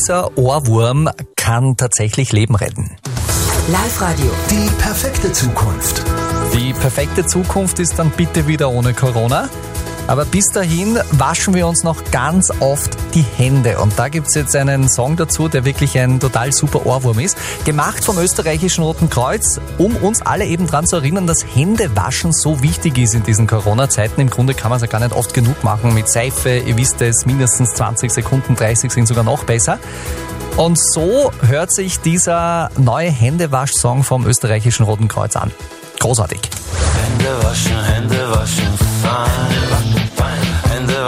dieser Ohrwurm kann tatsächlich Leben retten. Live Radio. Die perfekte Zukunft. Die perfekte Zukunft ist dann bitte wieder ohne Corona. Aber bis dahin waschen wir uns noch ganz oft die Hände. Und da gibt's jetzt einen Song dazu, der wirklich ein total super Ohrwurm ist. Gemacht vom österreichischen Roten Kreuz, um uns alle eben dran zu erinnern, dass Händewaschen so wichtig ist in diesen Corona-Zeiten. Im Grunde kann man es ja gar nicht oft genug machen mit Seife. Ihr wisst es, mindestens 20 Sekunden, 30 sind sogar noch besser. Und so hört sich dieser neue Händewasch-Song vom österreichischen Roten Kreuz an. Großartig. Hände waschen, Hände waschen, fein.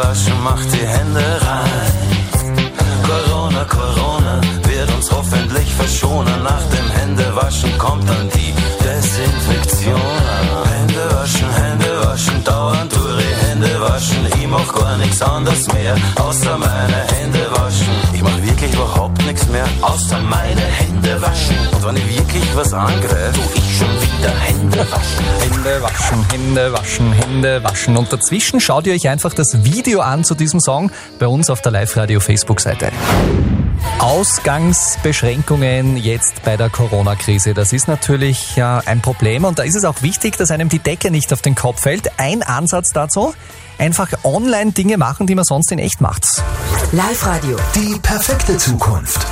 Hände waschen, macht die Hände rein. Corona, Corona wird uns hoffentlich verschonen. Nach dem Händewaschen kommt dann die Desinfektion. Hände waschen, Hände waschen, dauernd durch Hände waschen. Ich mach gar nichts anderes mehr, außer meine Hände waschen. Ich mach wirklich überhaupt nichts mehr, außer meine Hände waschen. Und wenn ich wirklich was angreife, tu ich schon wieder Hände waschen. Hände waschen, Hände waschen, Hände waschen. Und dazwischen schaut ihr euch einfach das Video an zu diesem Song bei uns auf der Live-Radio Facebook-Seite. Ausgangsbeschränkungen jetzt bei der Corona-Krise. Das ist natürlich ja, ein Problem und da ist es auch wichtig, dass einem die Decke nicht auf den Kopf fällt. Ein Ansatz dazu, einfach online Dinge machen, die man sonst in echt macht. Live Radio. Die perfekte Zukunft.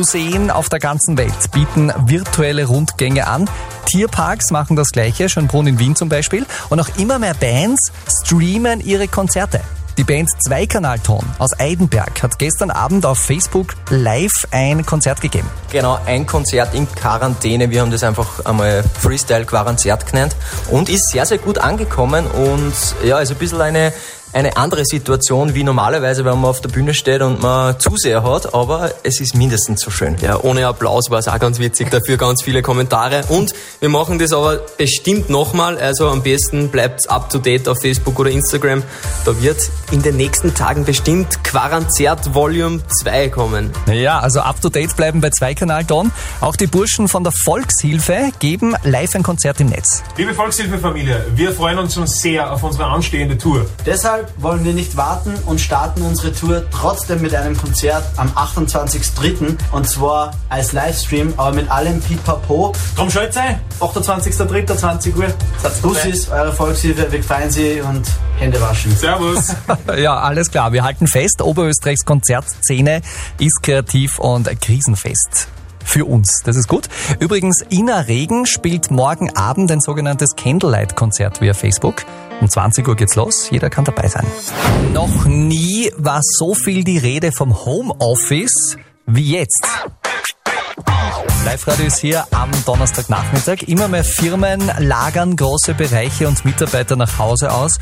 Museen auf der ganzen Welt bieten virtuelle Rundgänge an. Tierparks machen das gleiche, Schönbrunn in Wien zum Beispiel. Und auch immer mehr Bands streamen ihre Konzerte. Die Band Zweikanalton aus Eidenberg hat gestern Abend auf Facebook live ein Konzert gegeben. Genau, ein Konzert in Quarantäne. Wir haben das einfach einmal Freestyle Quaranzert genannt und ist sehr, sehr gut angekommen und ja, ist ein bisschen eine eine andere Situation wie normalerweise, wenn man auf der Bühne steht und man Zuseher hat, aber es ist mindestens so schön. Ja, ohne Applaus war es auch ganz witzig, dafür ganz viele Kommentare. Und wir machen das aber bestimmt nochmal, also am besten bleibt up to date auf Facebook oder Instagram. Da wird in den nächsten Tagen bestimmt Quaranzert Volume 2 kommen. Ja, also up to date bleiben bei Zweikanal Don. Auch die Burschen von der Volkshilfe geben live ein Konzert im Netz. Liebe Volkshilfefamilie, wir freuen uns schon sehr auf unsere anstehende Tour. Deshalb wollen wir nicht warten und starten unsere Tour trotzdem mit einem Konzert am 28.03. und zwar als Livestream, aber mit allem Pipapo. Drum schaltet sein, 28.03. 20 Uhr. Bussis, eure Volkshilfe, wir feiern sie und Hände waschen. Servus. Ja, alles klar. Wir halten fest, Oberösterreichs Konzertszene ist kreativ und krisenfest. Für uns. Das ist gut. Übrigens, Ina Regen spielt morgen Abend ein sogenanntes Candlelight-Konzert via Facebook. Um 20 Uhr geht's los. Jeder kann dabei sein. Noch nie war so viel die Rede vom Homeoffice wie jetzt. Live-Radio ist hier am Donnerstagnachmittag. Immer mehr Firmen lagern große Bereiche und Mitarbeiter nach Hause aus,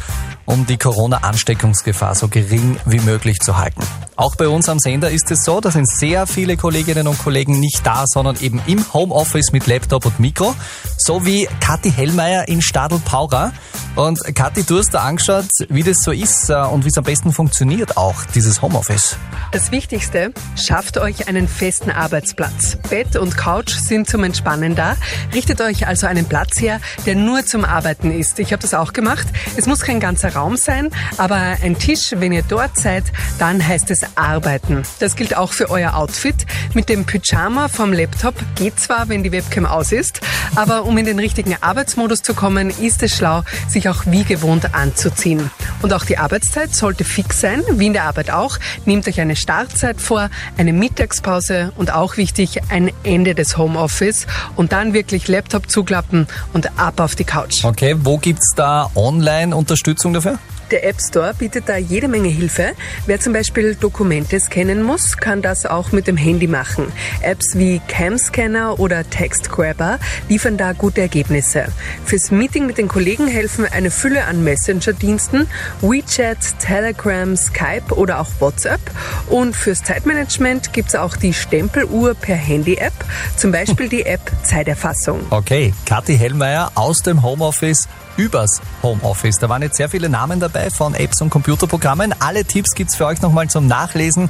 um die Corona-Ansteckungsgefahr so gering wie möglich zu halten. Auch bei uns am Sender ist es so, da sind sehr viele Kolleginnen und Kollegen nicht da, sondern eben im Homeoffice mit Laptop und Mikro. So wie Kathi Hellmeier in Stadl-Paura. Und Kathi, du hast da angeschaut, wie das so ist äh, und wie es am besten funktioniert auch, dieses Homeoffice. Das Wichtigste, schafft euch einen festen Arbeitsplatz. Bett und Couch sind zum Entspannen da. Richtet euch also einen Platz her, der nur zum Arbeiten ist. Ich habe das auch gemacht. Es muss kein ganzer Raum sein, aber ein Tisch, wenn ihr dort seid, dann heißt es Arbeiten. Das gilt auch für euer Outfit. Mit dem Pyjama vom Laptop geht zwar, wenn die Webcam aus ist, aber um in den richtigen Arbeitsmodus zu kommen, ist es schlau, sich auch wie gewohnt anzuziehen. Und auch die Arbeitszeit sollte fix sein, wie in der Arbeit auch. Nehmt euch eine Startzeit vor, eine Mittagspause und auch wichtig, ein Ende des Homeoffice und dann wirklich Laptop zuklappen und ab auf die Couch. Okay, wo gibt's da Online-Unterstützung dafür? Der App Store bietet da jede Menge Hilfe. Wer zum Beispiel Dokumente scannen muss, kann das auch mit dem Handy machen. Apps wie Camscanner oder TextGrabber liefern da gute Ergebnisse. Fürs Meeting mit den Kollegen helfen eine Fülle an Messenger-Diensten, WeChat, Telegram, Skype oder auch WhatsApp. Und fürs Zeitmanagement gibt's auch die Stempeluhr per Handy-App, zum Beispiel die App Zeiterfassung. Okay, Kathi Hellmeier aus dem Homeoffice übers Homeoffice. Da waren jetzt sehr viele Namen dabei von Apps und Computerprogrammen. Alle Tipps gibt's für euch nochmal zum Nachlesen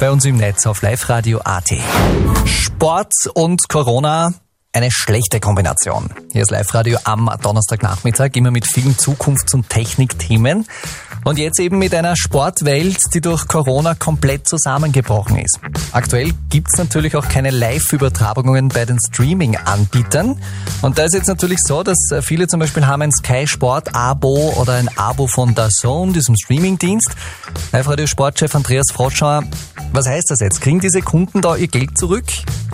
bei uns im Netz auf liveradio.at. Sport und Corona eine schlechte Kombination. Hier ist Live-Radio am Donnerstagnachmittag, immer mit vielen Zukunfts- und Technikthemen. Und jetzt eben mit einer Sportwelt, die durch Corona komplett zusammengebrochen ist. Aktuell gibt's natürlich auch keine Live-Übertragungen bei den Streaming-Anbietern. Und da ist jetzt natürlich so, dass viele zum Beispiel haben ein Sky Sport-Abo oder ein Abo von Zone, diesem Streaming-Dienst. Live-Radio-Sportchef Andreas Froschauer, was heißt das jetzt? Kriegen diese Kunden da ihr Geld zurück?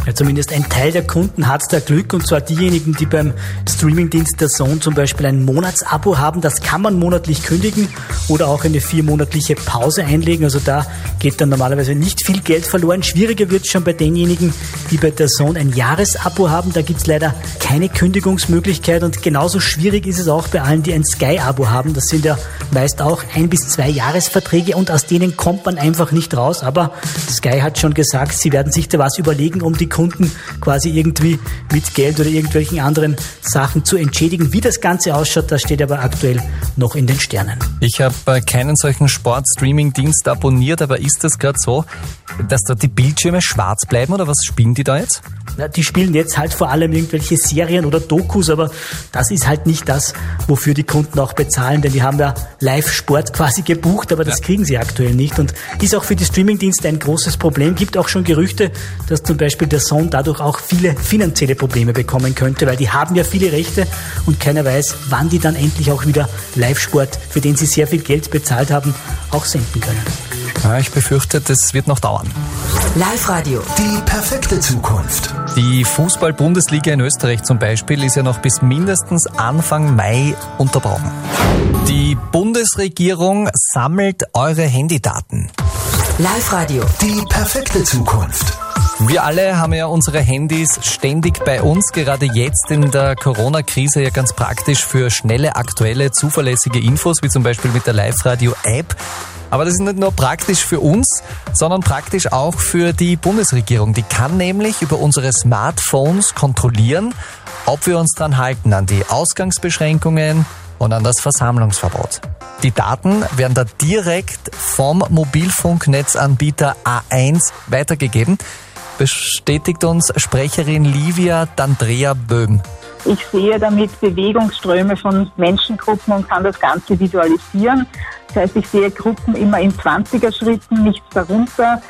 Ja, zumindest ein Teil der Kunden hat da Glück und zwar diejenigen, die beim Streamingdienst der Zone zum Beispiel ein Monatsabo haben. Das kann man monatlich kündigen oder auch eine viermonatliche Pause einlegen. Also da geht dann normalerweise nicht viel Geld verloren. Schwieriger wird es schon bei denjenigen, die bei der Zone ein Jahresabo haben. Da gibt es leider keine Kündigungsmöglichkeit und genauso schwierig ist es auch bei allen, die ein Sky-Abo haben. Das sind ja meist auch ein bis zwei Jahresverträge und aus denen kommt man einfach nicht raus. Aber Sky hat schon gesagt, sie werden sich da was überlegen, um die Kunden quasi irgendwie mit Geld oder irgendwelchen anderen Sachen zu entschädigen. Wie das Ganze ausschaut, das steht aber aktuell noch in den Sternen. Ich habe äh, keinen solchen Sport-Streaming-Dienst abonniert, aber ist das gerade so, dass da die Bildschirme schwarz bleiben oder was spielen die da jetzt? Ja, die spielen jetzt halt vor allem irgendwelche Serien oder Dokus, aber das ist halt nicht das, wofür die Kunden auch bezahlen, denn die haben ja Live-Sport quasi gebucht, aber das ja. kriegen sie aktuell nicht und ist auch für die Streaming-Dienste ein großes Problem. Gibt auch schon Gerüchte, dass zum Beispiel der Sohn dadurch auch viele finanzielle Probleme bekommen könnte, weil die haben ja viele Rechte und keiner weiß, wann die dann endlich auch wieder Live-Sport, für den sie sehr viel Geld bezahlt haben, auch senden können. Ja, ich befürchte, das wird noch dauern. Live-Radio. Die perfekte Zukunft. Die Fußball-Bundesliga in Österreich zum Beispiel ist ja noch bis mindestens Anfang Mai unterbrochen. Die Bundesregierung sammelt eure Handydaten. Live-Radio. Die perfekte Zukunft. Wir alle haben ja unsere Handys ständig bei uns, gerade jetzt in der Corona-Krise ja ganz praktisch für schnelle, aktuelle, zuverlässige Infos, wie zum Beispiel mit der Live-Radio-App. Aber das ist nicht nur praktisch für uns, sondern praktisch auch für die Bundesregierung. Die kann nämlich über unsere Smartphones kontrollieren, ob wir uns dran halten an die Ausgangsbeschränkungen und an das Versammlungsverbot. Die Daten werden da direkt vom Mobilfunknetzanbieter A1 weitergegeben, bestätigt uns Sprecherin Livia D'Andrea Böhm. Ich sehe damit Bewegungsströme von Menschengruppen und kann das Ganze visualisieren. Das heißt, ich sehe Gruppen immer in 20er Schritten, nichts darunter.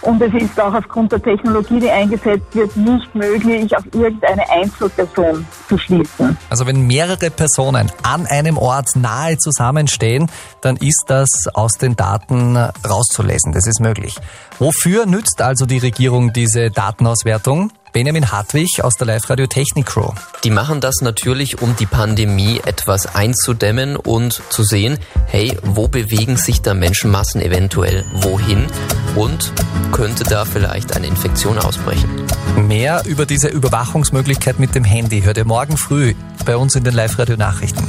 Und es ist auch aufgrund der Technologie, die eingesetzt wird, nicht möglich, auf irgendeine Einzelperson zu schließen. Also wenn mehrere Personen an einem Ort nahe zusammenstehen, dann ist das aus den Daten rauszulesen. Das ist möglich. Wofür nützt also die Regierung diese Datenauswertung? Benjamin Hartwig aus der Live-Radio Technik Crew. Die machen das natürlich, um die Pandemie etwas einzudämmen und zu sehen, hey, wo bewegen sich da Menschenmassen eventuell wohin und könnte da vielleicht eine Infektion ausbrechen. Mehr über diese Überwachungsmöglichkeit mit dem Handy hört ihr morgen früh bei uns in den Live-Radio Nachrichten.